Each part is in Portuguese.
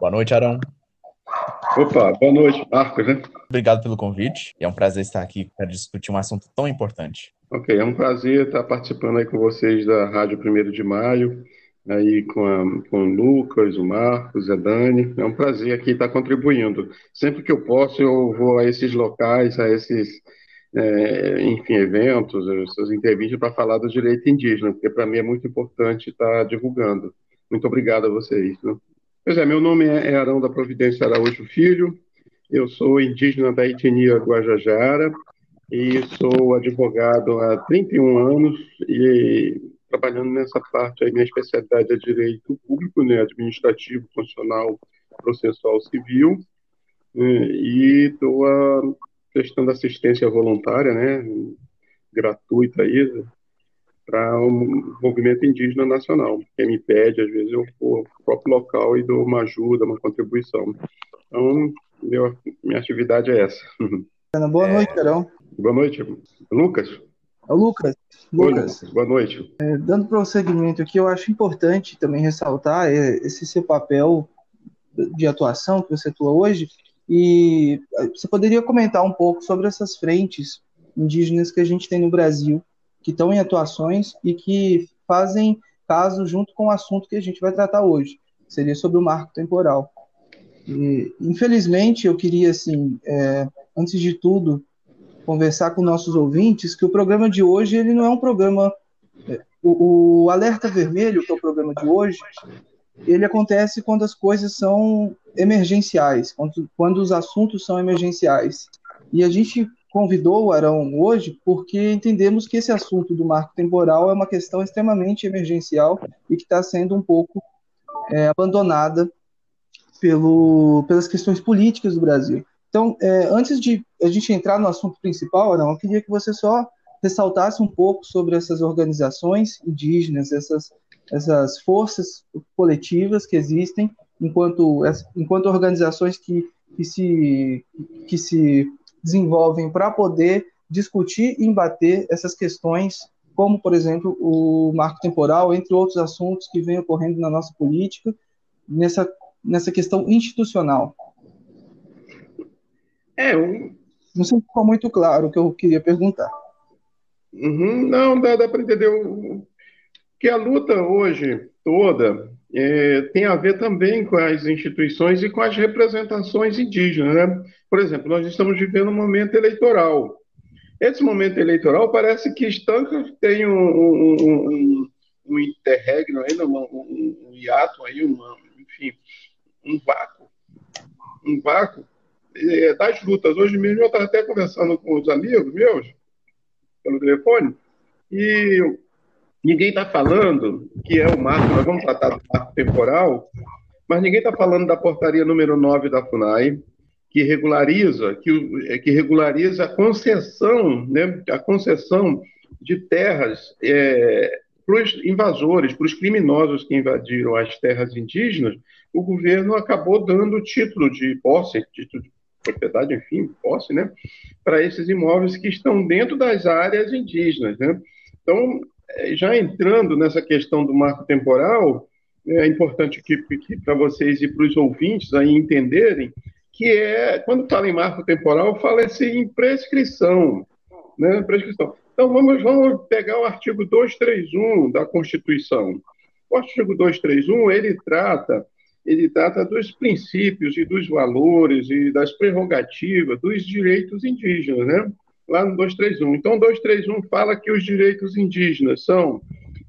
Boa noite, Arão. Opa, boa noite, Marcos, né? Obrigado pelo convite. É um prazer estar aqui para discutir um assunto tão importante. Ok, é um prazer estar participando aí com vocês da Rádio 1 de Maio, aí com, a, com o Lucas, o Marcos, a Dani. É um prazer aqui estar contribuindo. Sempre que eu posso, eu vou a esses locais, a esses, é, enfim, eventos, essas entrevistas para falar do direito indígena, porque para mim é muito importante estar divulgando. Muito obrigado a vocês. Né? Pois é, meu nome é Arão da Providência Araújo Filho, eu sou indígena da etnia Guajajara e sou advogado há 31 anos e trabalhando nessa parte aí, minha especialidade é direito público, né, administrativo, funcional, processual civil. E estou prestando assistência voluntária, né, gratuita aí, para o um movimento indígena nacional. Quem me pede, às vezes, eu vou para o próprio local e dou uma ajuda, uma contribuição. Então, meu, minha atividade é essa. Boa noite, Carol. Boa noite, Lucas. É o Lucas. Lucas. Oi, boa noite. É, dando prosseguimento aqui, eu acho importante também ressaltar é, esse seu papel de atuação que você atua hoje. E é, você poderia comentar um pouco sobre essas frentes indígenas que a gente tem no Brasil que estão em atuações e que fazem caso junto com o assunto que a gente vai tratar hoje, seria sobre o marco temporal. E, infelizmente, eu queria, assim, é, antes de tudo, conversar com nossos ouvintes que o programa de hoje ele não é um programa. É, o, o Alerta Vermelho, que é o programa de hoje, ele acontece quando as coisas são emergenciais, quando, quando os assuntos são emergenciais. E a gente convidou o Arão hoje porque entendemos que esse assunto do marco temporal é uma questão extremamente emergencial e que está sendo um pouco é, abandonada pelo, pelas questões políticas do Brasil. Então, é, antes de a gente entrar no assunto principal, Arão, eu queria que você só ressaltasse um pouco sobre essas organizações indígenas, essas, essas forças coletivas que existem, enquanto, enquanto organizações que, que, se, que se desenvolvem para poder discutir e embater essas questões, como, por exemplo, o marco temporal, entre outros assuntos que vêm ocorrendo na nossa política, nessa, nessa questão institucional. É, um... Não sei se ficou muito claro o que eu queria perguntar. Uhum, não, dá, dá para entender. O, que a luta hoje toda é, tem a ver também com as instituições e com as representações indígenas. Né? Por exemplo, nós estamos vivendo um momento eleitoral. Esse momento eleitoral parece que Stanca tem um, um, um, um interregno, ainda, um, um, um hiato, aí, uma, enfim, um vácuo, um vácuo é, das lutas. Hoje mesmo eu estava até conversando com os amigos meus, pelo telefone, e Ninguém está falando que é o marco, nós vamos tratar do marco temporal, mas ninguém está falando da portaria número 9 da FUNAI, que regulariza, que, que regulariza a concessão, né, a concessão de terras é, para os invasores, para os criminosos que invadiram as terras indígenas, o governo acabou dando título de posse, título de propriedade, enfim, posse, né, para esses imóveis que estão dentro das áreas indígenas, né. Então, já entrando nessa questão do marco temporal, é importante que, que para vocês e para os ouvintes aí entenderem que é, quando fala em marco temporal, fala-se em prescrição, né? prescrição. Então, vamos, vamos pegar o artigo 231 da Constituição. O artigo 231, ele trata, ele trata dos princípios e dos valores e das prerrogativas dos direitos indígenas, né? Lá no 231. Então, 231 fala que os direitos indígenas são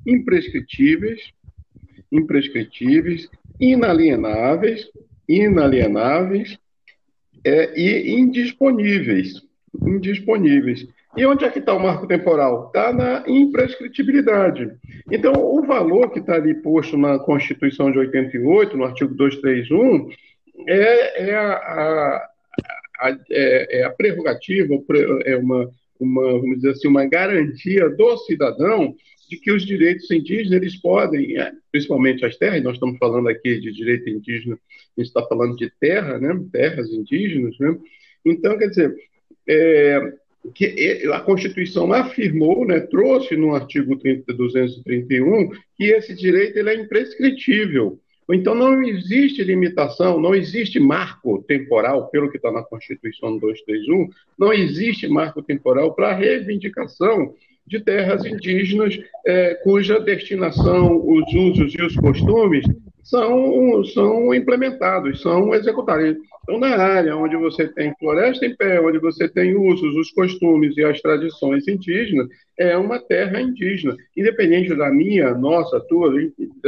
imprescritíveis, imprescritíveis, inalienáveis, inalienáveis é, e indisponíveis. Indisponíveis. E onde é que está o marco temporal? Está na imprescritibilidade. Então, o valor que está ali posto na Constituição de 88, no artigo 231, é, é a, a a, é, é a prerrogativa, é uma, uma, vamos dizer assim, uma garantia do cidadão de que os direitos indígenas eles podem, é, principalmente as terras, nós estamos falando aqui de direito indígena, a gente está falando de terra, né, terras indígenas, né? Então, quer dizer, é, que a Constituição afirmou, né, trouxe no artigo 30, 231, que esse direito ele é imprescritível. Então, não existe limitação, não existe marco temporal, pelo que está na Constituição 231, não existe marco temporal para a reivindicação de terras indígenas é, cuja destinação, os usos e os costumes são, são implementados, são executados. Então, na área onde você tem floresta em pé, onde você tem usos, os costumes e as tradições indígenas, é uma terra indígena, independente da minha, nossa, tua,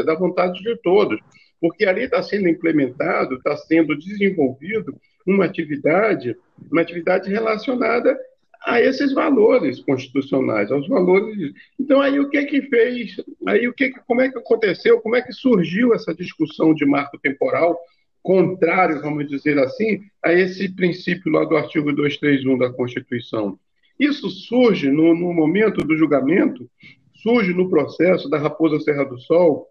da vontade de todos porque ali está sendo implementado, está sendo desenvolvido uma atividade, uma atividade relacionada a esses valores constitucionais, aos valores. Então aí o que que fez? Aí o que, como é que aconteceu? Como é que surgiu essa discussão de marco temporal contrário, vamos dizer assim, a esse princípio lá do artigo 231 da Constituição? Isso surge no, no momento do julgamento, surge no processo da Raposa Serra do Sol,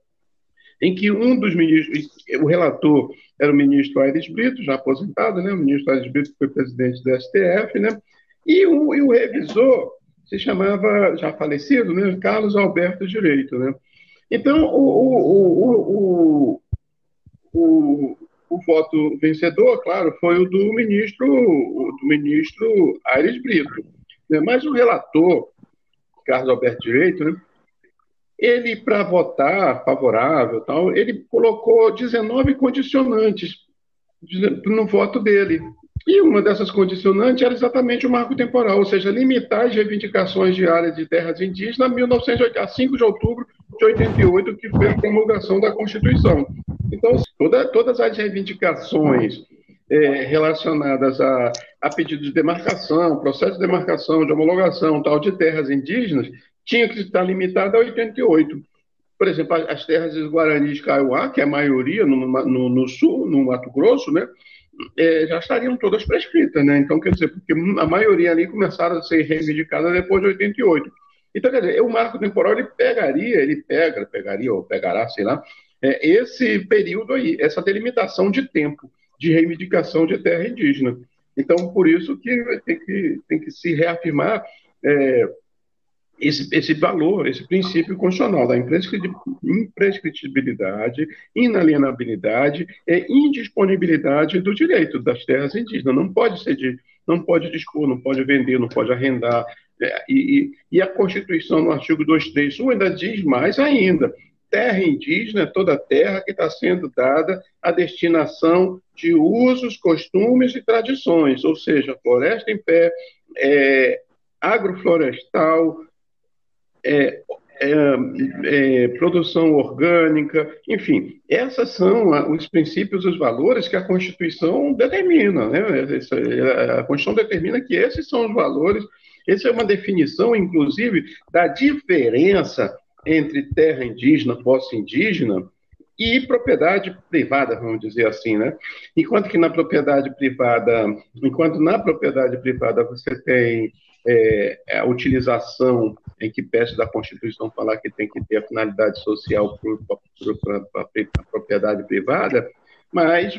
em que um dos ministros, o relator era o ministro Aires Brito, já aposentado, né? o ministro Aires Brito foi presidente do STF, né? e, o, e o revisor se chamava, já falecido, né? Carlos Alberto Direito. Né? Então, o, o, o, o, voto vencedor, claro, foi o do ministro, do ministro Aires Brito. Né? Mas o relator, Carlos Alberto Direito, né? Ele, para votar favorável, tal, ele colocou 19 condicionantes no voto dele. E uma dessas condicionantes era exatamente o marco temporal, ou seja, limitar as reivindicações de área de terras indígenas a, 1980, a 5 de outubro de 88, que foi a promulgação da Constituição. Então, toda, todas as reivindicações é, relacionadas a, a pedido de demarcação, processo de demarcação, de homologação tal de terras indígenas, tinha que estar limitada a 88. Por exemplo, as terras dos Guaranis Kaiowá, que é a maioria no, no, no sul, no Mato Grosso, né, é, já estariam todas prescritas, né? Então, quer dizer, porque a maioria ali começaram a ser reivindicadas depois de 88. Então, quer dizer, o marco temporal ele pegaria, ele pega, pegaria ou pegará, sei lá, é, esse período aí, essa delimitação de tempo de reivindicação de terra indígena. Então, por isso que tem que, tem que se reafirmar é, esse, esse valor, esse princípio constitucional da imprescritibilidade, inalienabilidade e indisponibilidade do direito das terras indígenas. Não pode ser não pode dispor, não pode vender, não pode arrendar. É, e, e, a Constituição, no artigo 231, ainda diz mais ainda: terra indígena é toda terra que está sendo dada à destinação de usos, costumes e tradições, ou seja, floresta em pé, é, agroflorestal, é, é, é, produção orgânica, enfim, essas são os princípios, os valores que a Constituição determina. Né? A Constituição determina que esses são os valores, essa é uma definição, inclusive, da diferença entre terra indígena, posse indígena e propriedade privada, vamos dizer assim, né? Enquanto que na propriedade privada, enquanto na propriedade privada você tem é, a utilização em que peço da Constituição falar que tem que ter a finalidade social para a propriedade privada, mas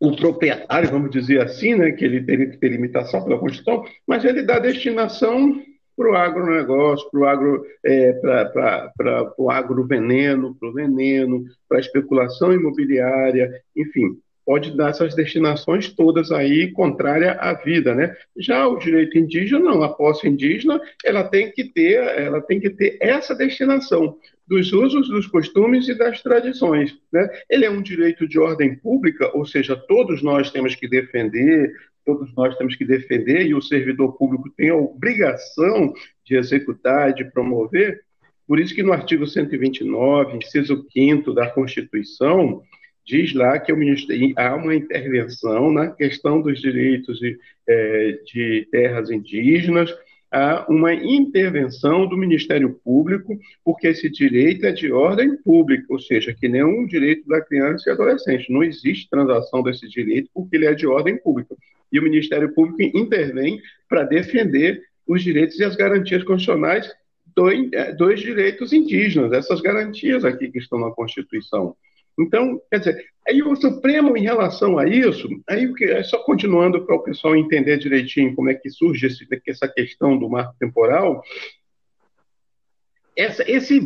o proprietário, vamos dizer assim, né, que ele teria que ter limitação pela Constituição, mas ele dá destinação para o agronegócio, para o agro, é, para o agroveneno, para o veneno, para a especulação imobiliária, enfim, pode dar essas destinações todas aí contrária à vida, né? Já o direito indígena não, a posse indígena, ela tem que ter, ela tem que ter essa destinação dos usos, dos costumes e das tradições, né? Ele é um direito de ordem pública, ou seja, todos nós temos que defender, todos nós temos que defender e o servidor público tem a obrigação de executar, de promover. Por isso que no artigo 129, inciso 5 da Constituição, diz lá que há uma intervenção na questão dos direitos de, é, de terras indígenas, há uma intervenção do Ministério Público, porque esse direito é de ordem pública, ou seja, que nem um direito da criança e adolescente. Não existe transação desse direito porque ele é de ordem pública. E o Ministério Público intervém para defender os direitos e as garantias constitucionais dos, dos direitos indígenas, essas garantias aqui que estão na Constituição. Então, quer dizer, aí o Supremo, em relação a isso, aí é só continuando para o pessoal entender direitinho como é que surge esse, essa questão do marco temporal, essa, esse,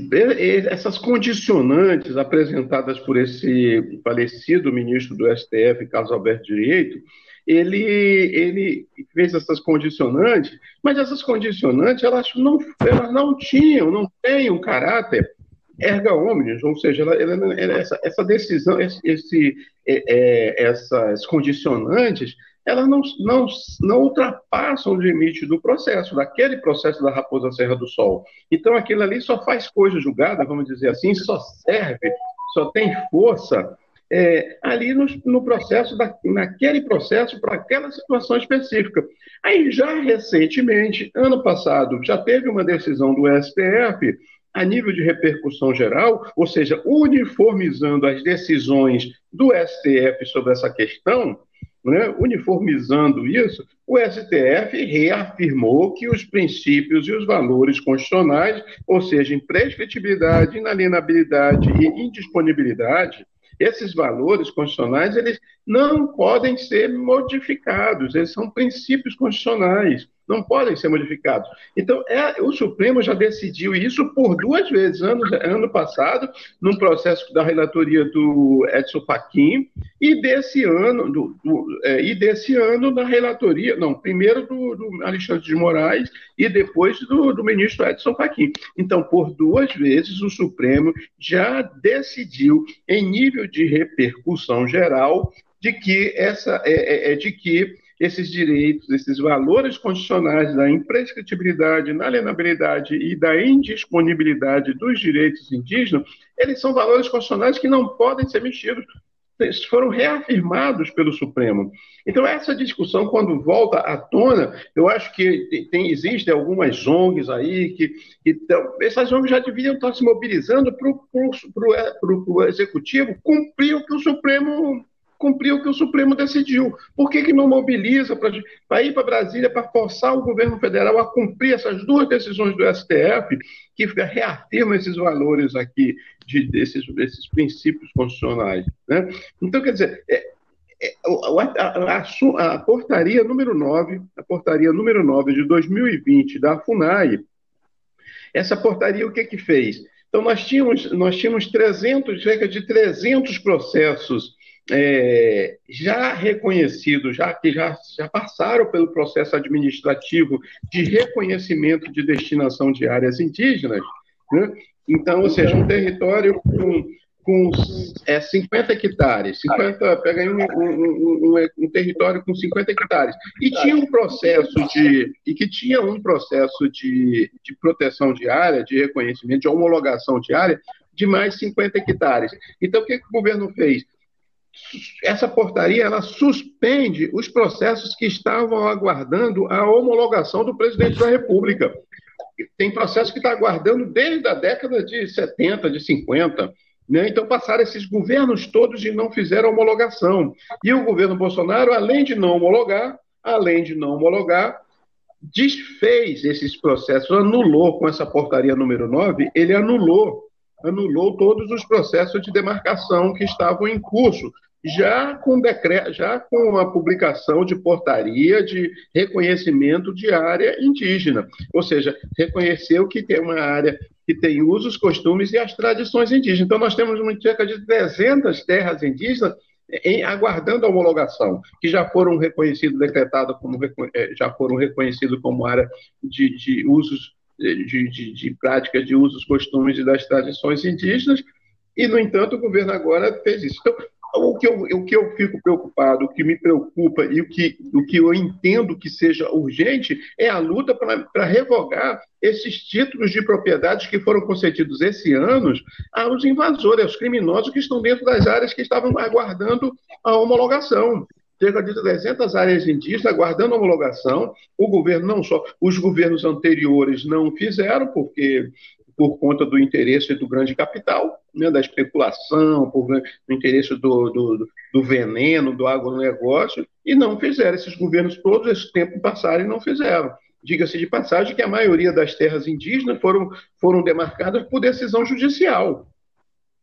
essas condicionantes apresentadas por esse falecido ministro do STF, Carlos Alberto Direito, ele, ele fez essas condicionantes, mas essas condicionantes elas não, elas não tinham, não têm um caráter erga omnes, ou seja, ela, ela, ela, essa, essa, decisão, esse, é, é, essas condicionantes, elas não, não, não ultrapassam o limite do processo, daquele processo da Raposa Serra do Sol. Então, aquilo ali só faz coisa julgada, vamos dizer assim, só serve, só tem força é, ali no, no, processo, da, naquele processo, para aquela situação específica. Aí, já recentemente, ano passado, já teve uma decisão do STF a nível de repercussão geral, ou seja, uniformizando as decisões do STF sobre essa questão, né, uniformizando isso, o STF reafirmou que os princípios e os valores constitucionais, ou seja, imprescritibilidade, inalienabilidade e indisponibilidade, esses valores constitucionais, eles não podem ser modificados, eles são princípios constitucionais não podem ser modificados. Então, é, o Supremo já decidiu isso por duas vezes, ano, ano passado, num processo da relatoria do Edson Fachin, e desse ano, do, do, é, e desse ano na relatoria, não, primeiro do, do Alexandre de Moraes e depois do, do ministro Edson Fachin. Então, por duas vezes, o Supremo já decidiu, em nível de repercussão geral, de que essa é, é, é de que esses direitos, esses valores constitucionais da imprescritibilidade, inalienabilidade e da indisponibilidade dos direitos indígenas, eles são valores constitucionais que não podem ser mexidos. Foram reafirmados pelo Supremo. Então, essa discussão, quando volta à tona, eu acho que tem, existem algumas ONGs aí que, que tão, essas ONGs já deviam estar se mobilizando para o Executivo cumprir o que o Supremo cumprir o que o Supremo decidiu. Por que, que não mobiliza para ir para Brasília para forçar o governo federal a cumprir essas duas decisões do STF que reafirmam esses valores aqui, de, desses, desses princípios constitucionais? Né? Então, quer dizer, é, é, a, a, a, portaria número 9, a portaria número 9 de 2020 da FUNAI, essa portaria o que que fez? Então, nós tínhamos, nós tínhamos 300, cerca de 300 processos é, já reconhecidos, já que já, já passaram pelo processo administrativo de reconhecimento de destinação de áreas indígenas, né? então, ou seja, um território com, com é, 50 hectares, 50, pega aí um, um, um, um, território com 50 hectares, e tinha um processo de, e que tinha um processo de, de proteção de área, de reconhecimento, de homologação de área, de mais 50 hectares. Então, o que, que o governo fez? Essa portaria ela suspende os processos que estavam aguardando a homologação do presidente da República. Tem processo que está aguardando desde a década de 70, de 50. Né? Então, passaram esses governos todos e não fizeram homologação. E o governo Bolsonaro, além de não homologar, além de não homologar, desfez esses processos, anulou com essa portaria número 9, ele anulou anulou todos os processos de demarcação que estavam em curso, já com decreto, já com a publicação de portaria de reconhecimento de área indígena, ou seja, reconheceu que tem uma área que tem usos, costumes e as tradições indígenas. Então nós temos cerca de 300 terras indígenas em, aguardando a homologação, que já foram reconhecidas, decretadas como eh, já foram reconhecidas como área de, de usos de, de, de práticas de usos, costumes e das tradições indígenas, e, no entanto, o governo agora fez isso. Então, o que, eu, o que eu fico preocupado, o que me preocupa e o que, o que eu entendo que seja urgente é a luta para revogar esses títulos de propriedades que foram concedidos esse ano aos invasores, aos criminosos que estão dentro das áreas que estavam aguardando a homologação cerca de 300 áreas indígenas aguardando homologação. O governo não só, os governos anteriores não fizeram, porque por conta do interesse do grande capital, né, da especulação, por, do interesse do, do, do, veneno, do agronegócio, e não fizeram. Esses governos todos esse tempo passaram e não fizeram. Diga-se de passagem que a maioria das terras indígenas foram, foram demarcadas por decisão judicial.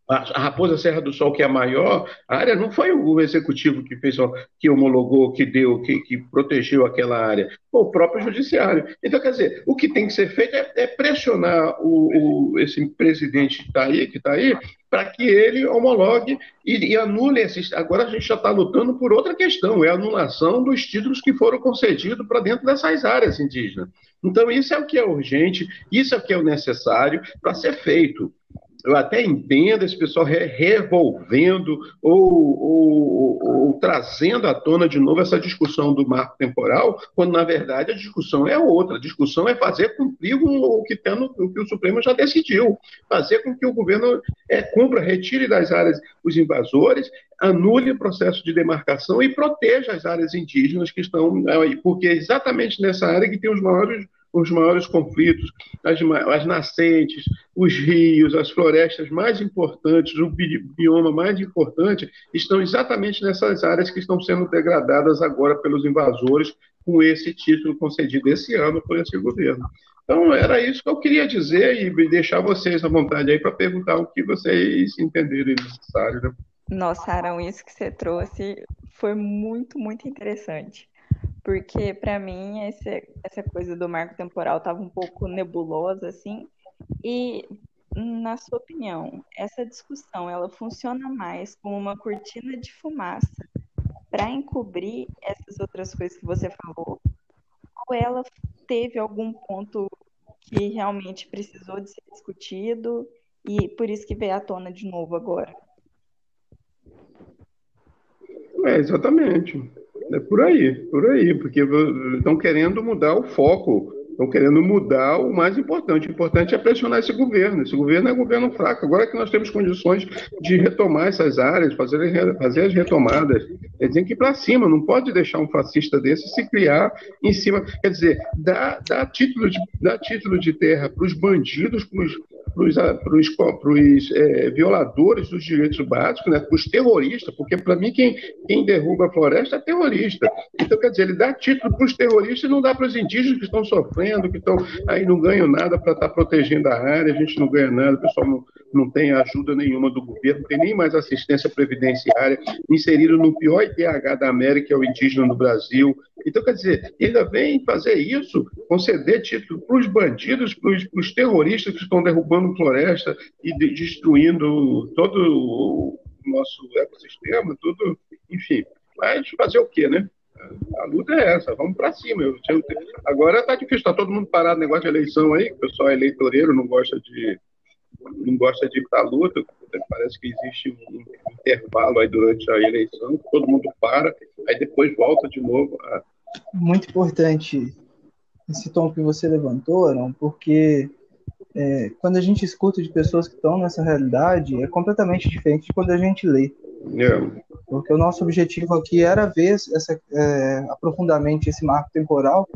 A Raposa Serra do Sol, que é a maior área, não foi o executivo que fez, que homologou, que deu, que, que protegeu aquela área, foi o próprio judiciário. Então, quer dizer, o que tem que ser feito é, é pressionar o, o, esse presidente que está aí, que está aí, para que ele homologue e, e anule esses. Agora a gente já está lutando por outra questão, é a anulação dos títulos que foram concedidos para dentro dessas áreas indígenas. Então, isso é o que é urgente, isso é o que é o necessário para ser feito eu até entendo esse pessoal re revolvendo ou, ou, ou, ou, trazendo à tona de novo essa discussão do marco temporal, quando na verdade a discussão é outra. A discussão é fazer cumprir o que, tá o, que o Supremo já decidiu, fazer com que o governo é, cumpra, retire das áreas os invasores, anule o processo de demarcação e proteja as áreas indígenas que estão aí, porque é exatamente nessa área que tem os maiores os maiores conflitos, as, as nascentes, os rios, as florestas mais importantes, o bioma mais importante, estão exatamente nessas áreas que estão sendo degradadas agora pelos invasores, com esse título concedido esse ano por esse governo. Então, era isso que eu queria dizer e deixar vocês à vontade aí para perguntar o que vocês entenderem necessário. Né? Nossa, Arão, isso que você trouxe foi muito, muito interessante porque para mim esse, essa coisa do marco temporal estava um pouco nebulosa assim. E na sua opinião, essa discussão ela funciona mais como uma cortina de fumaça para encobrir essas outras coisas que você falou? Ou ela teve algum ponto que realmente precisou de ser discutido e por isso que veio à tona de novo agora? É, exatamente. É por aí, por aí, porque estão querendo mudar o foco, estão querendo mudar o mais importante. O importante é pressionar esse governo. Esse governo é um governo fraco. Agora que nós temos condições de retomar essas áreas, fazer, fazer as retomadas, eles têm que para cima, não pode deixar um fascista desse se criar em cima. Quer dizer, dá, dá, título, de, dá título de terra para os bandidos, para os os é, violadores dos direitos básicos, né, para os terroristas, porque para mim quem, quem derruba a floresta é terrorista. Então, quer dizer, ele dá título para os terroristas e não dá para os indígenas que estão sofrendo, que estão aí não ganham nada para estar tá protegendo a área, a gente não ganha nada, o pessoal não, não tem ajuda nenhuma do governo, não tem nem mais assistência previdenciária, inserido no pior ITH da América, que é o indígena no Brasil. Então, quer dizer, ainda vem fazer isso, conceder título para os bandidos, para os terroristas que estão derrubando floresta e de, destruindo todo o nosso ecossistema, tudo, enfim. Mas fazer o quê, né? A luta é essa, vamos para cima. Eu, eu, agora está difícil, está todo mundo parado negócio de eleição aí, o pessoal é eleitoreiro, não gosta de não gosta de a luta, parece que existe um intervalo aí durante a eleição, todo mundo para, aí depois volta de novo. A... Muito importante esse tom que você levantou, não? porque é, quando a gente escuta de pessoas que estão nessa realidade, é completamente diferente de quando a gente lê. É. Porque o nosso objetivo aqui era ver essa, é, aprofundamente esse marco temporal,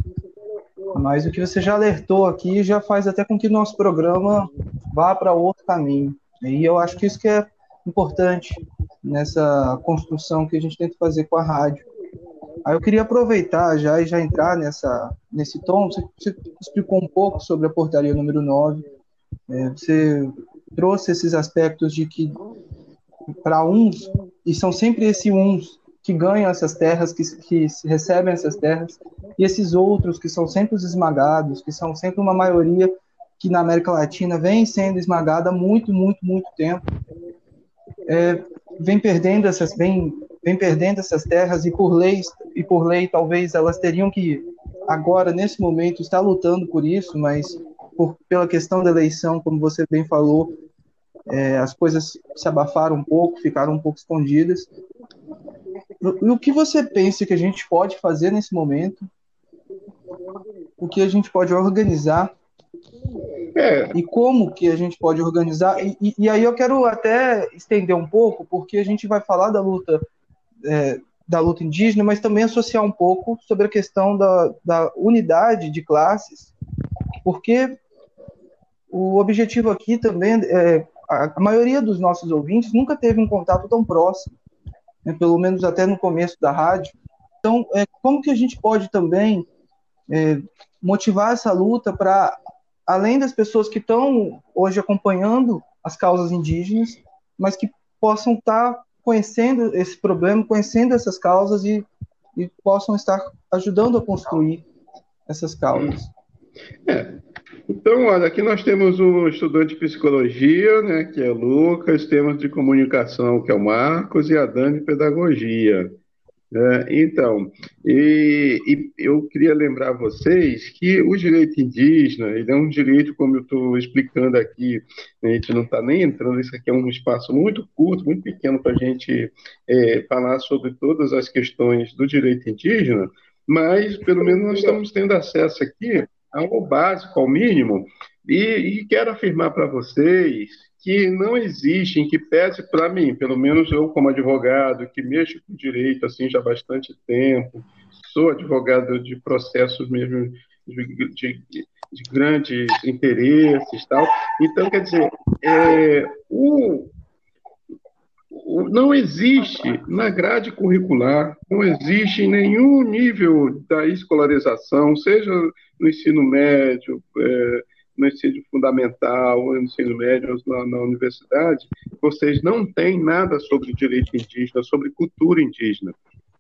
mas o que você já alertou aqui já faz até com que nosso programa vá para outro caminho. E eu acho que isso que é importante nessa construção que a gente tenta fazer com a rádio. Aí eu queria aproveitar já e já entrar nessa, nesse tom. Você, você explicou um pouco sobre a portaria número 9. É, você trouxe esses aspectos de que, para uns, e são sempre esses uns que ganham essas terras, que, que recebem essas terras, e esses outros que são sempre os esmagados, que são sempre uma maioria que na América Latina vem sendo esmagada há muito, muito, muito tempo, é, vem perdendo essas, vem, vem perdendo essas terras e por lei e por lei talvez elas teriam que agora nesse momento estar lutando por isso, mas por, pela questão da eleição, como você bem falou, é, as coisas se abafaram um pouco, ficaram um pouco escondidas. O que você pensa que a gente pode fazer nesse momento? O que a gente pode organizar? É. E como que a gente pode organizar? E, e, e, aí eu quero até estender um pouco, porque a gente vai falar da luta é, da luta indígena, mas também associar um pouco sobre a questão da, da unidade de classes, porque o objetivo aqui também é a, maioria dos nossos ouvintes nunca teve um contato tão próximo né, pelo menos até no começo da rádio. Então, é, como que a gente pode também é, motivar essa luta para, além das pessoas que estão hoje acompanhando as causas indígenas, mas que possam estar conhecendo esse problema, conhecendo essas causas e, e possam estar ajudando a construir essas causas. É. Então, olha, aqui nós temos um estudante de psicologia, né, que é o Lucas, temos de comunicação, que é o Marcos, e a Dani de pedagogia. É, então, e, e, eu queria lembrar vocês que o direito indígena, ele é um direito, como eu estou explicando aqui, a gente não está nem entrando, isso aqui é um espaço muito curto, muito pequeno para a gente é, falar sobre todas as questões do direito indígena, mas pelo menos nós estamos tendo acesso aqui ao básico, ao mínimo, e, e quero afirmar para vocês que não existe, em que pese para mim, pelo menos eu como advogado, que mexo com direito assim já há bastante tempo, sou advogado de processos mesmo de, de, de grandes interesses tal. Então, quer dizer, é, o, o, não existe na grade curricular, não existe em nenhum nível da escolarização, seja no ensino médio, é, no ensino fundamental, no ensino médio, na, na universidade, vocês não têm nada sobre direito indígena, sobre cultura indígena.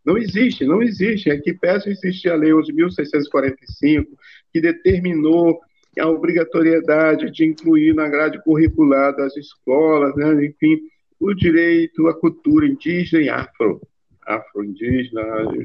Não existe, não existe. É peço existir a Lei 11.645, que determinou a obrigatoriedade de incluir na grade curricular das escolas, né, enfim, o direito à cultura indígena e afro afro-indígena,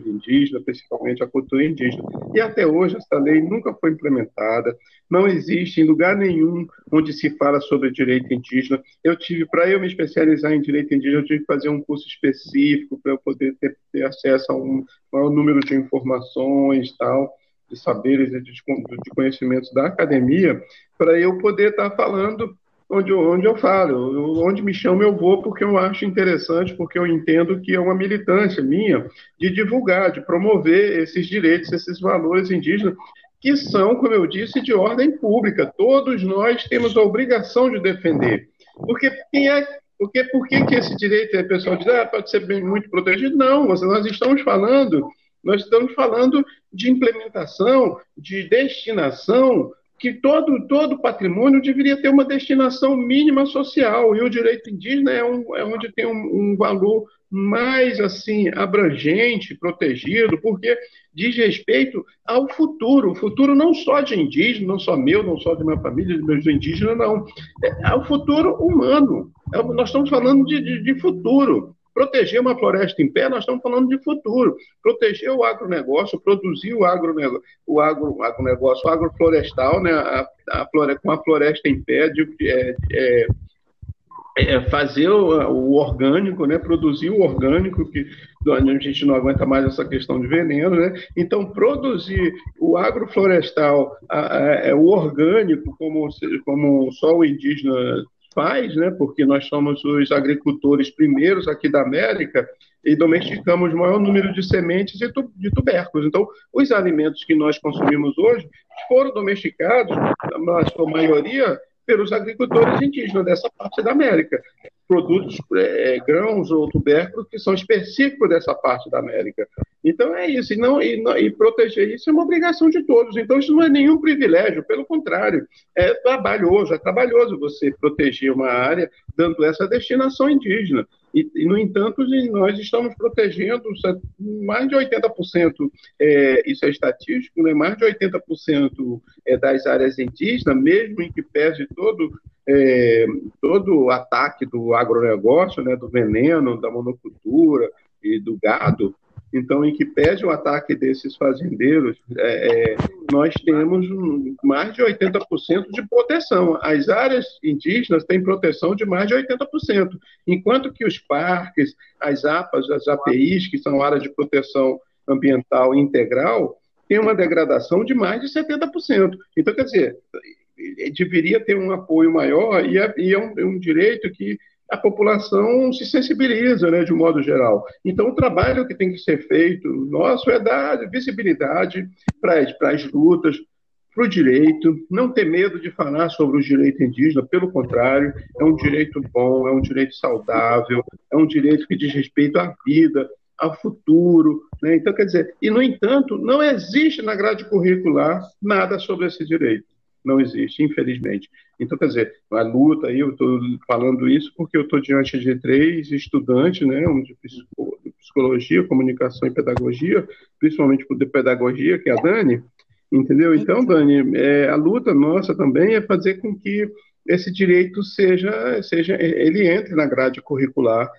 indígena, principalmente a cultura indígena. E até hoje essa lei nunca foi implementada, não existe em lugar nenhum onde se fala sobre direito indígena. Eu tive, para eu me especializar em direito indígena, eu tive que fazer um curso específico para eu poder ter, ter, acesso a um maior número de informações, tal, de saberes e de, de conhecimentos da academia, para eu poder estar falando onde, onde eu falo, onde me chama eu vou porque eu acho interessante, porque eu entendo que é uma militância minha de divulgar, de promover esses direitos, esses valores indígenas, que são, como eu disse, de ordem pública. Todos nós temos a obrigação de defender. Porque quem é porque por que, esse direito, o pessoal diz, ah, pode ser bem, muito protegido? Não, nós estamos falando, nós estamos falando de implementação, de destinação que todo, todo patrimônio deveria ter uma destinação mínima social, e o direito indígena é, um, é onde tem um, um, valor mais assim abrangente, protegido, porque diz respeito ao futuro, o futuro não só de indígena, não só meu, não só de minha família, de meus indígenas, não, é, é o futuro humano. É, nós estamos falando de, de, de futuro. Proteger uma floresta em pé, nós estamos falando de futuro. Proteger o agronegócio, produzir o agronegócio, o agro, agronegócio, o agroflorestal, né, a, a com a floresta em pé, de, é, é, é fazer o, o, orgânico, né, produzir o orgânico, que a gente não aguenta mais essa questão de veneno. Né? Então, produzir o agroflorestal, a, a, é, o orgânico, como, como só o indígena né, porque nós somos os agricultores primeiros aqui da América e domesticamos o maior número de sementes e de tubérculos. Então, os alimentos que nós consumimos hoje foram domesticados, na sua maioria, pelos agricultores indígenas dessa parte da América. Produtos, é, grãos ou tubérculos que são específicos dessa parte da América. Então é isso, e, não, e, e, proteger isso é uma obrigação de todos. Então isso não é nenhum privilégio, pelo contrário, é trabalhoso, é trabalhoso você proteger uma área dando essa destinação indígena. E, e, no entanto, nós estamos protegendo mais de 80%, é, isso é estatístico, né, mais de 80% é, das áreas indígenas, mesmo em que pese todo, é, todo o ataque do agronegócio, né, do veneno, da monocultura e do gado, então, em que pese o ataque desses fazendeiros, é, é nós temos mais de 80% de proteção. As áreas indígenas têm proteção de mais de 80%, enquanto que os parques, as APAs, as APIs, que são áreas de proteção ambiental integral, têm uma degradação de mais de 70%. Então, quer dizer, deveria ter um apoio maior e é, e é um, é um direito que a população se sensibiliza, né, de um modo geral. Então, o trabalho que tem que ser feito nosso é dar visibilidade para as lutas, para o direito, não ter medo de falar sobre o direito indígena, pelo contrário, é um direito bom, é um direito saudável, é um direito que diz respeito à vida, ao futuro. Né? Então, quer dizer, e no entanto, não existe na grade curricular nada sobre esse direito. Não existe, infelizmente. Então, quer dizer, a luta aí, eu estou falando isso porque eu estou diante de três estudantes, né, um de psicologia, comunicação e pedagogia, principalmente de pedagogia, que é a Dani, entendeu? Então, Dani, é, a luta nossa também é fazer com que esse direito seja, seja ele entre na grade curricular,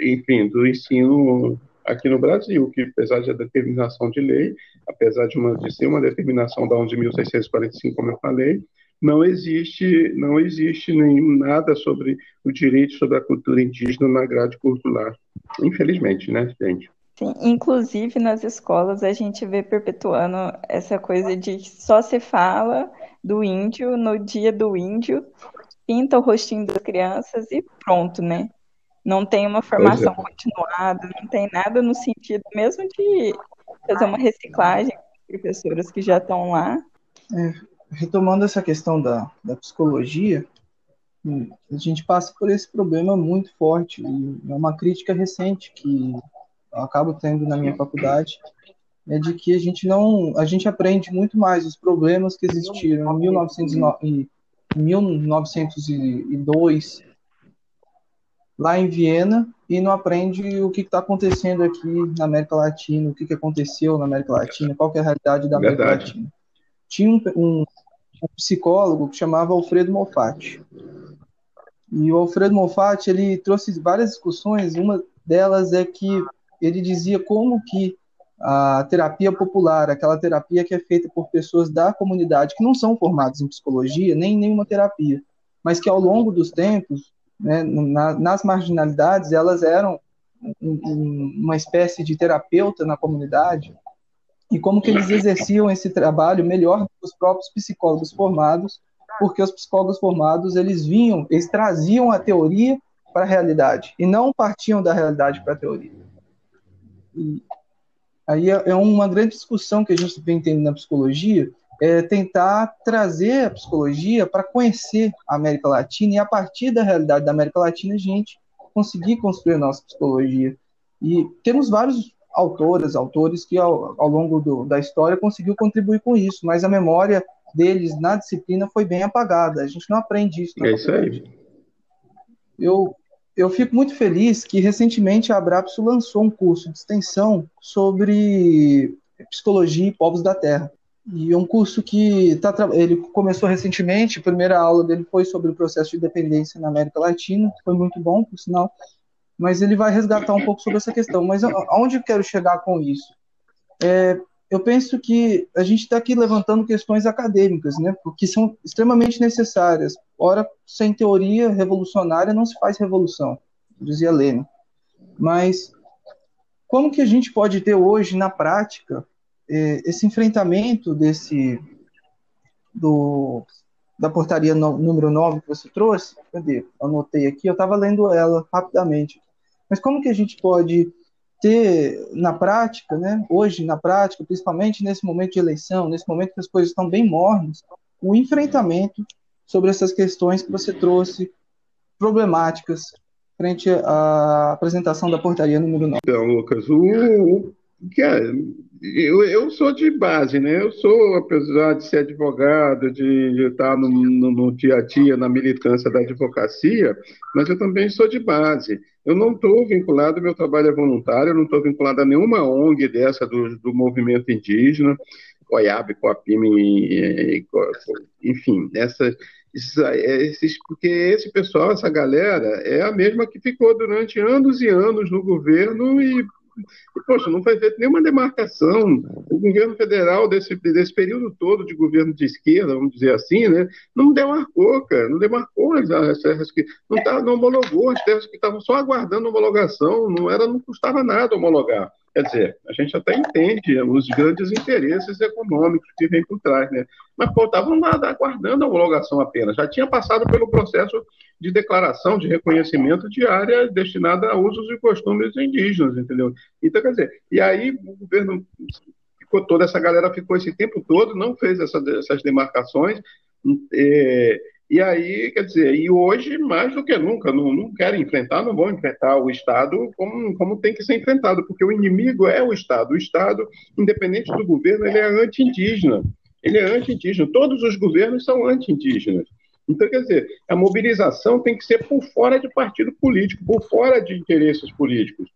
enfim, do ensino aqui no Brasil, que apesar da determinação de lei, apesar de, uma, de ser uma determinação da 11.645, como eu falei, não existe, não existe nem nada sobre o direito sobre a cultura indígena na grade curricular. Infelizmente, né, gente? Sim, inclusive nas escolas a gente vê perpetuando essa coisa de só se fala do índio no dia do índio, pinta o rostinho das crianças e pronto, né? Não tem uma formação é. continuada, não tem nada no sentido mesmo de fazer uma reciclagem com professoras que já estão lá. É, retomando essa questão da, da psicologia, hum, a gente passa por esse problema muito forte, e é uma crítica recente que eu acabo tendo na minha faculdade, é de que a gente não, a gente aprende muito mais os problemas que existiram em 1909, 1902 lá em Viena e não aprende o que está acontecendo aqui na América Latina, o que, que aconteceu na América Latina, qual é a realidade da América Verdade. Latina. Tinha um, um, um, psicólogo que chamava Alfredo Moffat. E o Alfredo Moffat ele trouxe várias discussões. Uma delas é que ele dizia como que a terapia popular, aquela terapia que é feita por pessoas da comunidade que não são formadas em psicologia, nem nenhuma terapia, mas que ao longo dos tempos, né, na, nas marginalidades, elas eram um, um, uma espécie de terapeuta na comunidade, e como que eles exerciam esse trabalho melhor que os próprios psicólogos formados, porque os psicólogos formados, eles vinham, eles traziam a teoria para a realidade, e não partiam da realidade para a teoria. E aí é, é uma grande discussão que a gente vem tendo na psicologia, é tentar trazer a psicologia para conhecer a América Latina e a partir da realidade da América Latina a gente conseguir construir a nossa psicologia. E temos vários autoras, autores que ao, ao longo do, da história conseguiu contribuir com isso, mas a memória deles na disciplina foi bem apagada. A gente não aprende isso. é isso aí. Eu eu fico muito feliz que recentemente a Abrapso lançou um curso de extensão sobre psicologia e povos da Terra. E é um curso que tá, ele começou recentemente, a primeira aula dele foi sobre o processo de dependência na América Latina, foi muito bom, por sinal, mas ele vai resgatar um pouco sobre essa questão. Mas aonde eu quero chegar com isso? É, eu penso que a gente está aqui levantando questões acadêmicas, né, porque são extremamente necessárias. Ora, sem teoria revolucionária não se faz revolução, dizia Lenin. Mas como que a gente pode ter hoje, na prática, esse enfrentamento desse do, da portaria no, número 9 que você trouxe? Cadê? Anotei aqui, eu estava lendo ela rapidamente. Mas como que a gente pode ter na prática, né, hoje na prática, principalmente nesse momento de eleição, nesse momento que as coisas estão bem mornas, o enfrentamento sobre essas questões que você trouxe, problemáticas, frente à apresentação da portaria número 9. Então, Lucas, o, é, eu, eu sou de base, né? Eu sou, apesar de ser advogado, de, estar no, no, no, dia a dia, na militância da advocacia, mas eu também sou de base. Eu não estou vinculado, meu trabalho é voluntário, eu não estou vinculado a nenhuma ONG dessa do, do movimento indígena, Coiab, Coapime, enfim, essa, esses, porque esse pessoal, essa galera, é a mesma que ficou durante anos e anos no governo e e, poxa, não foi feita nenhuma demarcação. O governo federal, desse, desse período todo de governo de esquerda, vamos dizer assim, né, não demarcou, cara, não demarcou as, as terras que. Não, tá, não homologou as terras que estavam só aguardando homologação, não, era, não custava nada homologar. Quer dizer, a gente até entende os grandes interesses econômicos que vêm por trás, né? Mas, estavam lá aguardando a homologação apenas. Já tinha passado pelo processo de declaração, de reconhecimento de área destinada a usos e costumes indígenas, entendeu? Então, quer dizer, e aí o governo ficou toda essa galera ficou esse tempo todo, não fez essa, essas demarcações, é, e aí, quer dizer, e hoje, mais do que nunca, não, não querem enfrentar, não vão enfrentar o Estado como, como tem que ser enfrentado, porque o inimigo é o Estado. O Estado, independente do governo, ele é anti-indígena. Ele é anti-indígena. Todos os governos são anti-indígenas. Então, quer dizer, a mobilização tem que ser por fora de partido político, por fora de interesses políticos,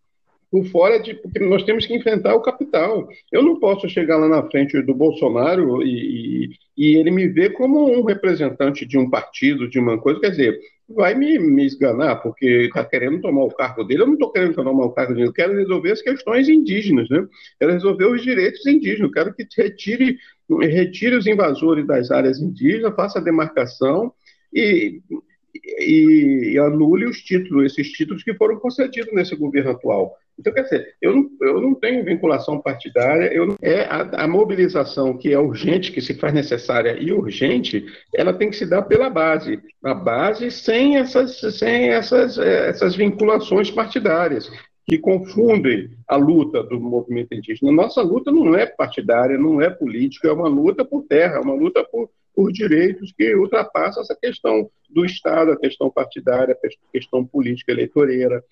por fora de. Porque nós temos que enfrentar o capital. Eu não posso chegar lá na frente do Bolsonaro e, e, e ele me ver como um representante de um partido, de uma coisa. Quer dizer, vai me, me esganar, porque está querendo tomar o cargo dele. Eu não estou querendo tomar o cargo dele, eu quero resolver as questões indígenas, né? quero resolver os direitos indígenas, eu quero que retire, retire os invasores das áreas indígenas, faça a demarcação e, e, e anule os títulos, esses títulos que foram concedidos nesse governo atual. Então, quer dizer, eu não, eu não tenho vinculação partidária, eu, é a, a, mobilização que é urgente, que se faz necessária e urgente, ela tem que se dar pela base, a base sem essas, sem essas, eh, essas vinculações partidárias que confundem a luta do movimento indígena. Nossa luta não é partidária, não é política, é uma luta por terra, é uma luta por, por direitos que ultrapassa essa questão do Estado, a questão partidária, a questão política eleitoreira,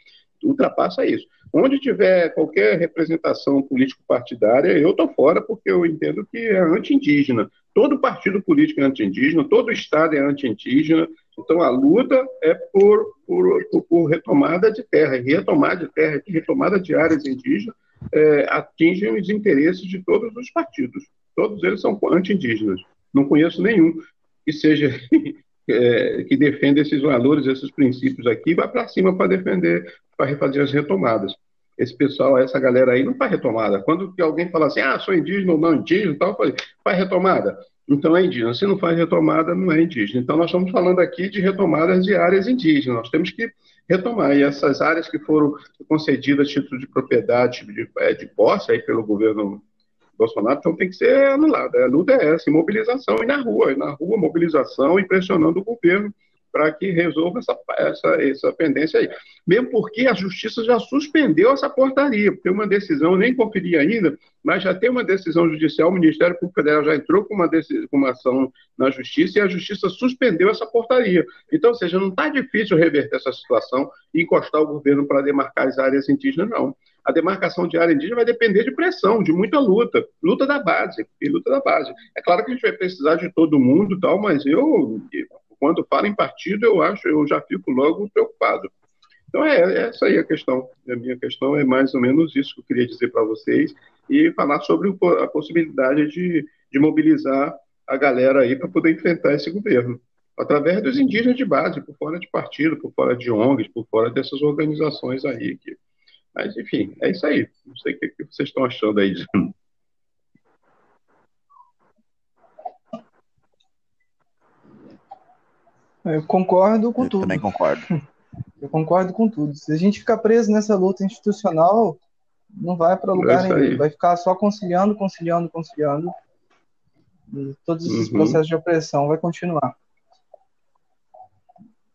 ultrapassa isso. Onde tiver qualquer representação político-partidária, eu estou fora, porque eu entendo que é anti-indígena. Todo partido político é anti-indígena, todo Estado é anti-indígena. Então, a luta é por, por, por, retomada de terra. E retomada de terra, retomada de áreas indígenas, é, atingem os interesses de todos os partidos. Todos eles são anti-indígenas. Não conheço nenhum que seja é, que defenda esses valores, esses princípios aqui, vai para cima para defender, para refazer as retomadas. Esse pessoal, essa galera aí não faz retomada. Quando alguém fala assim, ah, sou indígena ou não indígena, tal, falei, faz retomada. Então é indígena. Se não faz retomada, não é indígena. Então nós estamos falando aqui de retomadas de áreas indígenas. Nós temos que retomar. E essas áreas que foram concedidas título de propriedade de, é, de posse aí pelo governo Bolsonaro, então tem que ser anulada. A luta é essa, mobilização e na rua, na rua, mobilização e pressionando o governo para que resolva essa, essa, essa pendência aí. Mesmo porque a justiça já suspendeu essa portaria, porque uma decisão, nem conferi ainda, mas já tem uma decisão judicial, o Ministério Público Federal já entrou com uma, com uma ação na justiça e a justiça suspendeu essa portaria. Então, ou seja, não está difícil reverter essa situação e encostar o governo para demarcar as áreas indígenas, não a demarcação de área indígena vai depender de pressão, de muita luta, luta da base, e luta da base. É claro que a gente vai precisar de todo mundo, tal, mas eu, quando falo em partido, eu acho, eu já fico logo preocupado. Então é, é essa aí a questão. A minha questão é mais ou menos isso que eu queria dizer para vocês e falar sobre a possibilidade de, de mobilizar a galera aí para poder enfrentar esse governo através dos indígenas de base, por fora de partido, por fora de ONGs, por fora dessas organizações aí mas, enfim, é isso aí. Não sei o que, vocês estão achando aí. Eu concordo com Eu tudo. Também concordo. Eu concordo com tudo. Se a gente ficar preso nessa luta institucional, não vai para lugar é nenhum. Vai ficar só conciliando, conciliando, conciliando. E todos esses uhum. processos de opressão vai continuar.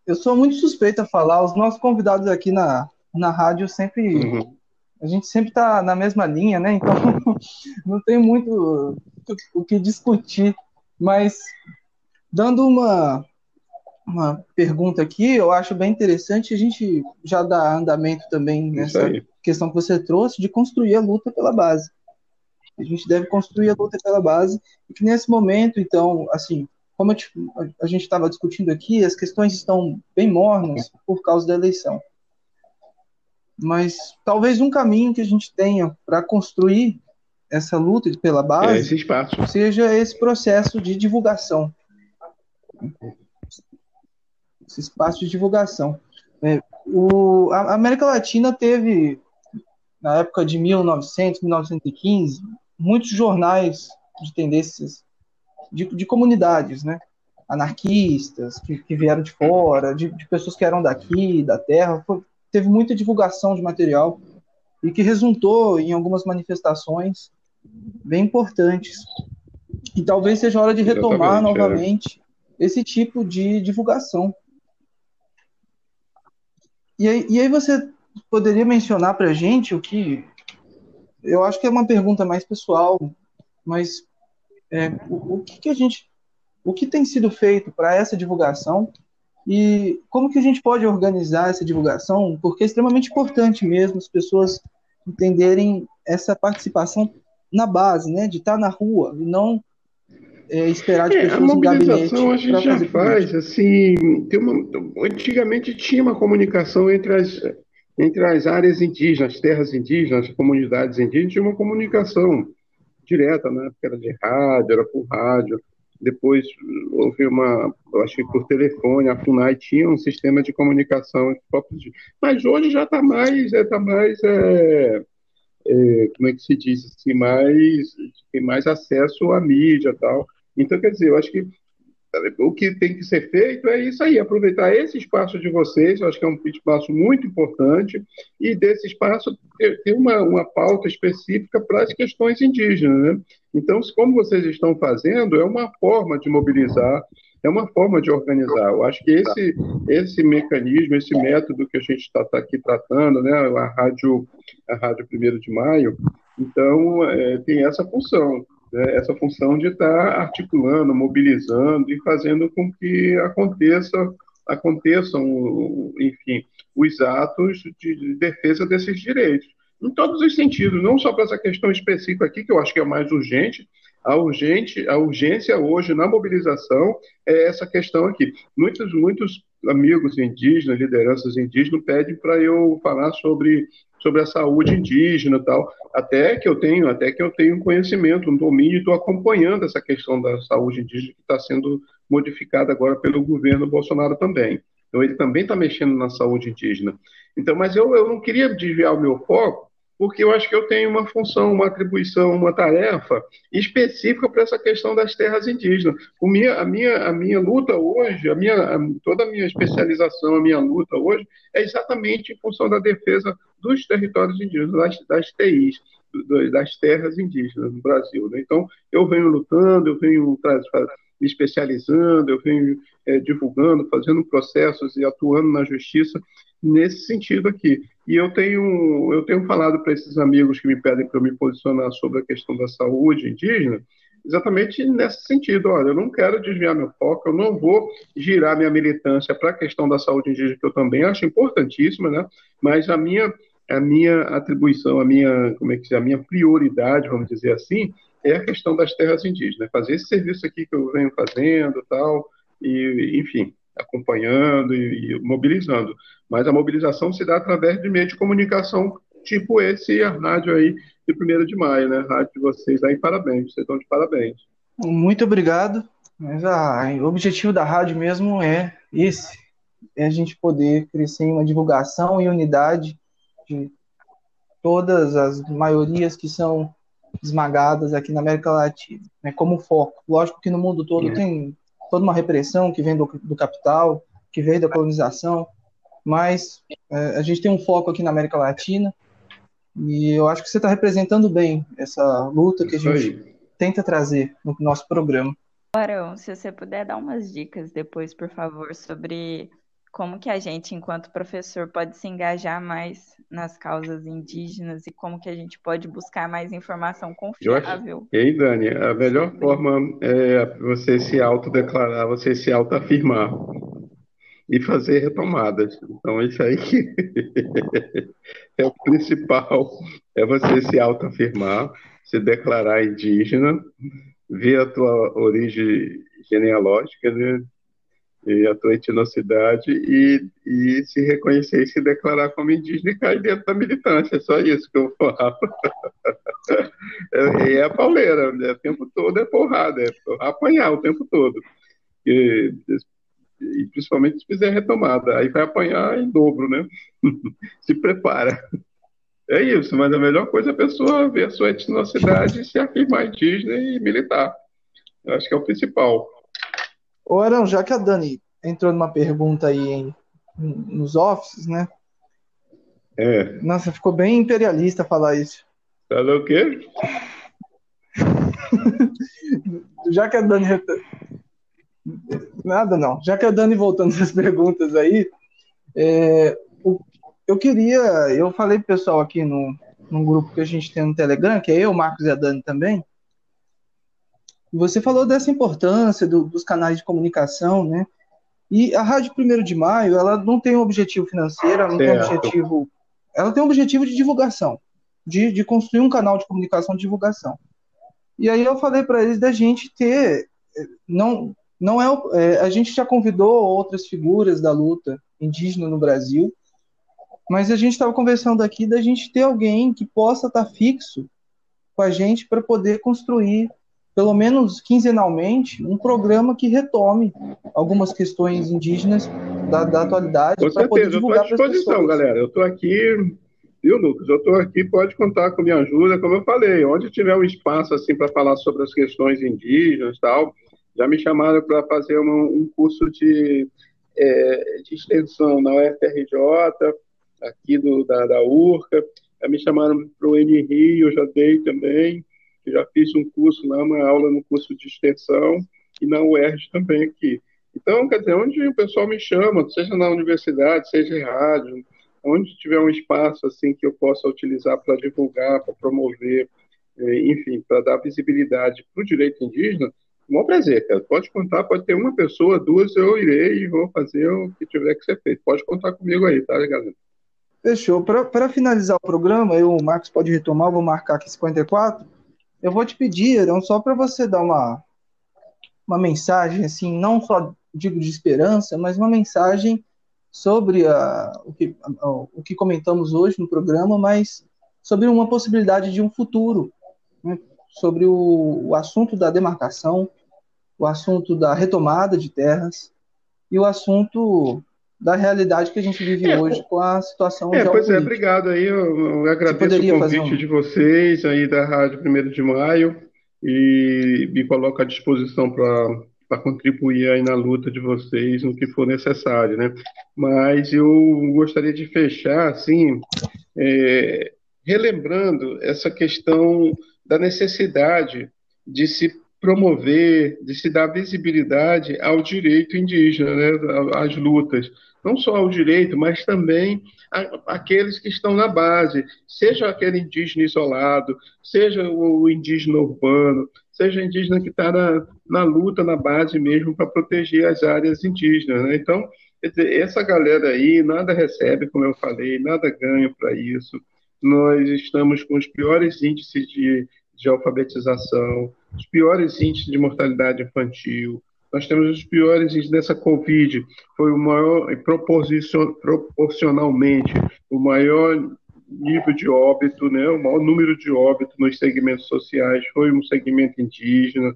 Eu sou muito suspeito a falar. Os nossos convidados aqui na, na rádio sempre. Uhum. A gente sempre está na mesma linha, né? Então não tem muito o que discutir. Mas dando uma, uma pergunta aqui, eu acho bem interessante a gente já dar andamento também nessa questão que você trouxe de construir a luta pela base. A gente deve construir a luta pela base e que nesse momento, então, assim, como a gente estava discutindo aqui, as questões estão bem mornas por causa da eleição mas talvez um caminho que a gente tenha para construir essa luta pela base é esse seja esse processo de divulgação. Esse espaço de divulgação. É, o, a América Latina teve, na época de 1900, 1915, muitos jornais de tendências de, de comunidades, né? anarquistas, que, que vieram de fora, de, de, pessoas que eram daqui, da terra. Foi, teve muita divulgação de material e que resultou em algumas manifestações bem importantes. E talvez seja hora de retomar Exatamente, é. novamente é. esse tipo de divulgação. E aí, e aí você poderia mencionar para a gente o que eu acho que é uma pergunta mais pessoal, mas é, o, o que, que a gente, o que tem sido feito para essa divulgação e como que a gente pode organizar essa divulgação? Porque é extremamente importante mesmo as pessoas entenderem essa participação na base, né, de estar na rua, e não é, esperar de É, a pessoas gabinete mobilização a gente já faz, assim, tem uma, antigamente tinha uma comunicação entre as, entre as áreas indígenas, as terras indígenas, as comunidades indígenas, tinha uma comunicação direta, né? Porque era de rádio, era por rádio. Depois houve uma, eu acho que por telefone, a FUNAI tinha um sistema de comunicação. Mas hoje já está mais, é, tá mais é, é, como é que se diz assim, mais, tem mais acesso à mídia tal. Então, quer dizer, eu acho que o que tem que ser feito é isso aí, aproveitar esse espaço de vocês, eu acho que é um espaço muito importante, e desse espaço ter, ter uma, uma pauta específica para as questões indígenas. Né? Então, como vocês estão fazendo, é uma forma de mobilizar, é uma forma de organizar. Eu acho que esse, esse mecanismo, esse método que a gente está tá aqui tratando, né, a Rádio, a Rádio 1 de Maio, então, é, tem essa função né, essa função de estar articulando, mobilizando e fazendo com que aconteça, aconteçam, enfim, os atos de defesa desses direitos. Em todos os sentidos, não só para essa questão específica aqui, que eu acho que é mais urgente, a, urgente, a urgência hoje na mobilização é essa questão aqui. Muitos, muitos amigos indígenas, lideranças indígenas, pedem para eu falar sobre sobre a saúde indígena e tal, até que eu tenho, até que eu tenho conhecimento, um domínio, estou acompanhando essa questão da saúde indígena que está sendo modificada agora pelo governo Bolsonaro também. Então ele também está mexendo na saúde indígena. Então, mas eu, eu não queria desviar o meu foco porque eu acho que eu tenho uma função, uma atribuição, uma tarefa específica para essa questão das terras indígenas. O minha, a, minha, a minha luta hoje, a minha, a, toda a minha especialização, a minha luta hoje, é exatamente em função da defesa dos territórios indígenas, das, das TIs, das terras indígenas no Brasil. Né? Então, eu venho lutando, eu venho me especializando, eu venho é, divulgando, fazendo processos e atuando na justiça nesse sentido aqui. E eu tenho, eu tenho falado para esses amigos que me pedem para eu me posicionar sobre a questão da saúde indígena, exatamente nesse sentido. Olha, eu não quero desviar meu foco, eu não vou girar minha militância para a questão da saúde indígena, que eu também acho importantíssima, né? mas a minha, a minha atribuição, a minha, como é que se, a minha prioridade, vamos dizer assim, é a questão das terras indígenas. Fazer esse serviço aqui que eu venho fazendo tal, e, enfim, acompanhando e, e, mobilizando. Mas a mobilização se dá através de meios de comunicação tipo esse a rádio aí de 1 de maio, né? A rádio de vocês aí, parabéns, vocês estão de parabéns. Muito obrigado. Mas a, o objetivo da rádio mesmo é esse, é a gente poder crescer em uma divulgação e unidade de todas as maiorias que são esmagadas aqui na América Latina, né, como foco. Lógico que no mundo todo é. tem toda uma repressão que vem do, do capital, que vem da colonização, mas é, a gente tem um foco aqui na América Latina e eu acho que você está representando bem essa luta que a gente tenta trazer no nosso programa. Barão, se você puder dar umas dicas depois, por favor, sobre como que a gente, enquanto professor, pode se engajar mais nas causas indígenas e como que a gente pode buscar mais informação confiável. E aí, Dani, a melhor sobre... forma é você se autodeclarar, você se autoafirmar e fazer retomadas. Então, isso aí é o principal, é você se autoafirmar, se declarar indígena, ver a tua origem genealógica, né? E a tua etnocidade e, e se reconhecer e se declarar como indígena e cair dentro da militância. É só isso que eu falo. é, é a pauleira, né? o tempo todo é porrada, é apanhar o tempo todo. E, e principalmente se fizer retomada, aí vai apanhar em dobro, né? se prepara. É isso, mas a melhor coisa é a pessoa ver a sua etnocidade, se afirmar indígena e militar. Eu acho que é o principal. Ô, Arão, já que a Dani entrou numa pergunta aí em, nos offices, né? É. Nossa, ficou bem imperialista falar isso. Falou o quê? já que a Dani. Nada não. Já que a Dani voltando às perguntas aí, é, eu queria. Eu falei pro pessoal aqui no, num grupo que a gente tem no Telegram, que é eu, Marcos e a Dani também. Você falou dessa importância do, dos canais de comunicação, né? E a Rádio 1 de Maio, ela não tem um objetivo financeiro, ela não certo. tem um objetivo. Ela tem um objetivo de divulgação, de, de construir um canal de comunicação de divulgação. E aí eu falei para eles da gente ter não, não é, é, a gente já convidou outras figuras da luta indígena no Brasil, mas a gente estava conversando aqui da gente ter alguém que possa estar tá fixo com a gente para poder construir, pelo menos quinzenalmente, um programa que retome algumas questões indígenas da, da atualidade poder divulgar para as pessoas. galera. Eu estou aqui Viu, Lucas? Eu estou aqui, pode contar com minha ajuda, como eu falei. Onde tiver um espaço assim para falar sobre as questões indígenas e tal, já me chamaram para fazer um, um, curso de, é, de extensão na UFRJ, aqui do, da, da URCA. Já me chamaram para o NRI, eu já dei também. Já fiz um curso lá, uma aula no curso de extensão, e na UERJ também aqui. Então, quer dizer, onde o pessoal me chama, seja na universidade, seja em rádio, onde tiver um espaço assim que eu possa utilizar para divulgar, para promover, eh, enfim, para dar visibilidade para o direito indígena, um bom prazer, cara. Pode contar, pode ter uma pessoa, duas, eu irei e vou fazer o que tiver que ser feito. Pode contar comigo aí, tá, galera? Fechou. Para finalizar o programa, eu, o Marcos pode retomar, vou marcar aqui 54. Eu vou te pedir, não só para você dar uma, uma mensagem, assim, não só digo de esperança, mas uma mensagem sobre a, o, que, a, o que comentamos hoje no programa, mas sobre uma possibilidade de um futuro, né? sobre o, o assunto da demarcação, o assunto da retomada de terras e o assunto da realidade que a gente vive é, hoje com a situação é, Pois é, obrigado aí, eu, eu agradeço o convite um... de vocês aí da Rádio 1 de Maio e me coloco à disposição para contribuir aí na luta de vocês no que for necessário, né? Mas eu gostaria de fechar, assim, é, relembrando essa questão da necessidade de se promover, de se dar visibilidade ao direito indígena, né, às lutas. Não só ao direito, mas também aqueles que estão na base, seja aquele indígena isolado, seja o indígena urbano, seja indígena que está na, na luta, na base mesmo, para proteger as áreas indígenas. Né? Então, essa galera aí nada recebe, como eu falei, nada ganha para isso. Nós estamos com os piores índices de, de alfabetização, os piores índices de mortalidade infantil, nós temos os piores índices dessa Covid. Foi o maior, proporcionalmente, o maior nível de óbito, né, o maior número de óbito nos segmentos sociais. Foi um segmento indígena,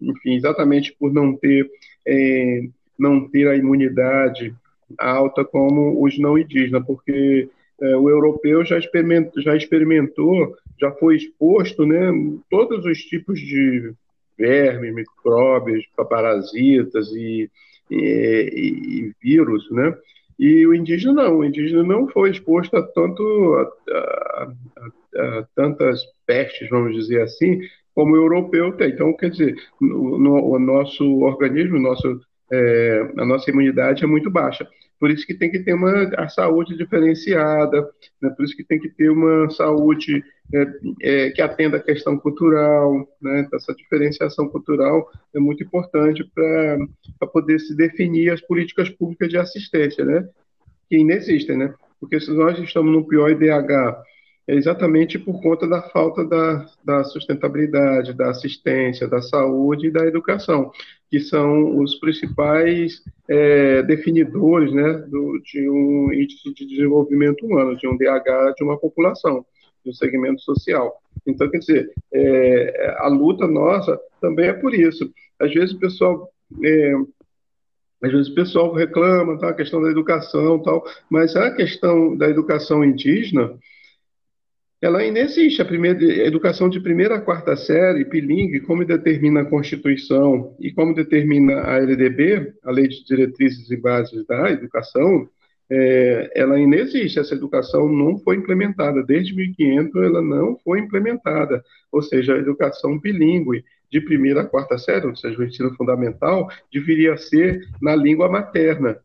enfim, exatamente por não ter, é, não ter a imunidade alta como os não indígenas, porque é, o europeu já já experimentou, já foi exposto, né, todos os tipos de vermes, micróbios, parasitas e, e, e, vírus, né? E o indígena não, o indígena não foi exposto a, tanto, a, a, a, tantas pestes, vamos dizer assim, como o europeu tem. Então, quer dizer, no, no, o nosso organismo, nosso, é, a nossa imunidade é muito baixa. Por isso que tem que ter uma a saúde diferenciada, né? por isso que tem que ter uma saúde é, é, que atenda a questão cultural, né? Então, essa diferenciação cultural é muito importante para poder se definir as políticas públicas de assistência, né? Que ainda existem, né? Porque se nós estamos no pior IDH é exatamente por conta da falta da, da sustentabilidade, da assistência, da saúde e da educação, que são os principais é, definidores né, do, de um índice de desenvolvimento humano, de um DH de uma população, de um segmento social. Então, quer dizer, é, a luta nossa também é por isso. Às vezes o pessoal é, às vezes o pessoal reclama tá, a questão da educação tal, mas a questão da educação indígena ela ainda existe. A, primeira, a educação de primeira a quarta série, bilingue, como determina a Constituição e como determina a LDB, a Lei de Diretrizes e Bases da Educação, é, ela ainda existe. Essa educação não foi implementada. Desde 1500, ela não foi implementada. Ou seja, a educação bilíngue de primeira a quarta série, ou seja, o ensino fundamental, deveria ser na língua materna.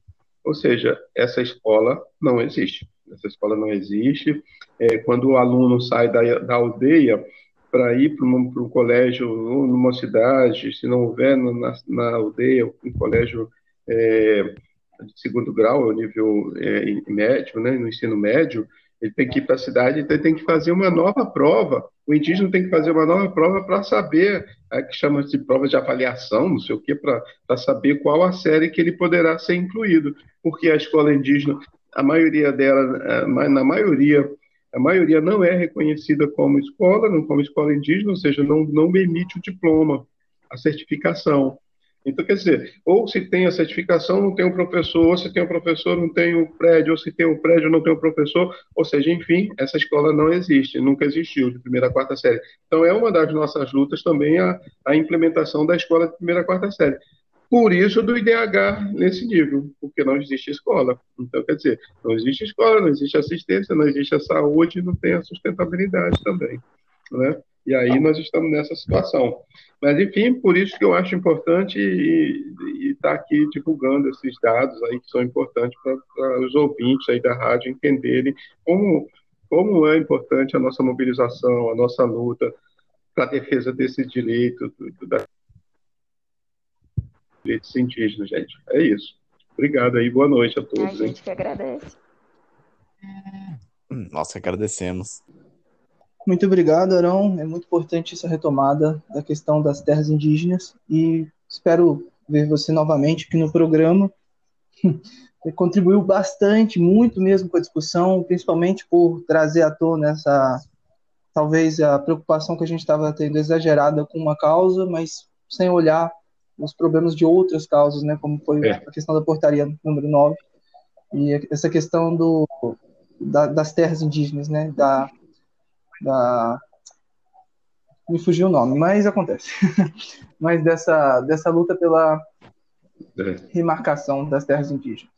Ou seja, essa escola não existe essa escola não existe. É, quando o aluno sai da, da aldeia para ir para um colégio numa cidade, se não houver na, na aldeia um colégio é, de segundo grau, nível é, médio, né, no ensino médio, ele tem que ir para a cidade, então ele tem que fazer uma nova prova O indígena tem que fazer uma nova prova para saber, é, que chama de prova de avaliação, não sei o quê, para saber qual a série que ele poderá ser incluído. Porque a escola indígena, a maioria dela, é, na maioria, a maioria não é reconhecida como escola, não como escola indígena, ou seja, não, não emite o diploma, a certificação. Então, quer dizer, ou se tem a certificação, não tem um professor, ou se tem um professor, não tem o um prédio, ou se tem um prédio, não tem um professor, ou seja, enfim, essa escola não existe, nunca existiu, de primeira a quarta série. Então, é uma das nossas lutas também a, a implementação da escola de primeira a quarta série. Por isso, do IDH nesse nível, porque não existe escola. Então, quer dizer, não existe escola, não existe assistência, não existe a saúde, não tem a sustentabilidade também. Né? E aí nós estamos nessa situação. Mas, enfim, por isso que eu acho importante estar tá aqui divulgando esses dados aí que são importantes para os ouvintes aí da rádio entenderem como, como é importante a nossa mobilização, a nossa luta para a defesa desse direito, da direitos indígenas, gente. É isso. Obrigado aí, boa noite a todos. A gente hein? que agradece. Nós agradecemos. Muito obrigado, Arão. É muito importante essa retomada da questão das terras indígenas e espero ver você novamente aqui no programa. Contribuiu bastante, muito mesmo com a discussão, principalmente por trazer à tona essa, talvez a preocupação que a gente estava tendo exagerada com uma causa, mas sem olhar os problemas de outras causas, né, como foi é. a questão da portaria número 9 e essa questão do, da, das terras indígenas, né, da da me fugiu o nome, mas acontece. mas dessa, dessa luta pela é. remarcação das terras indígenas.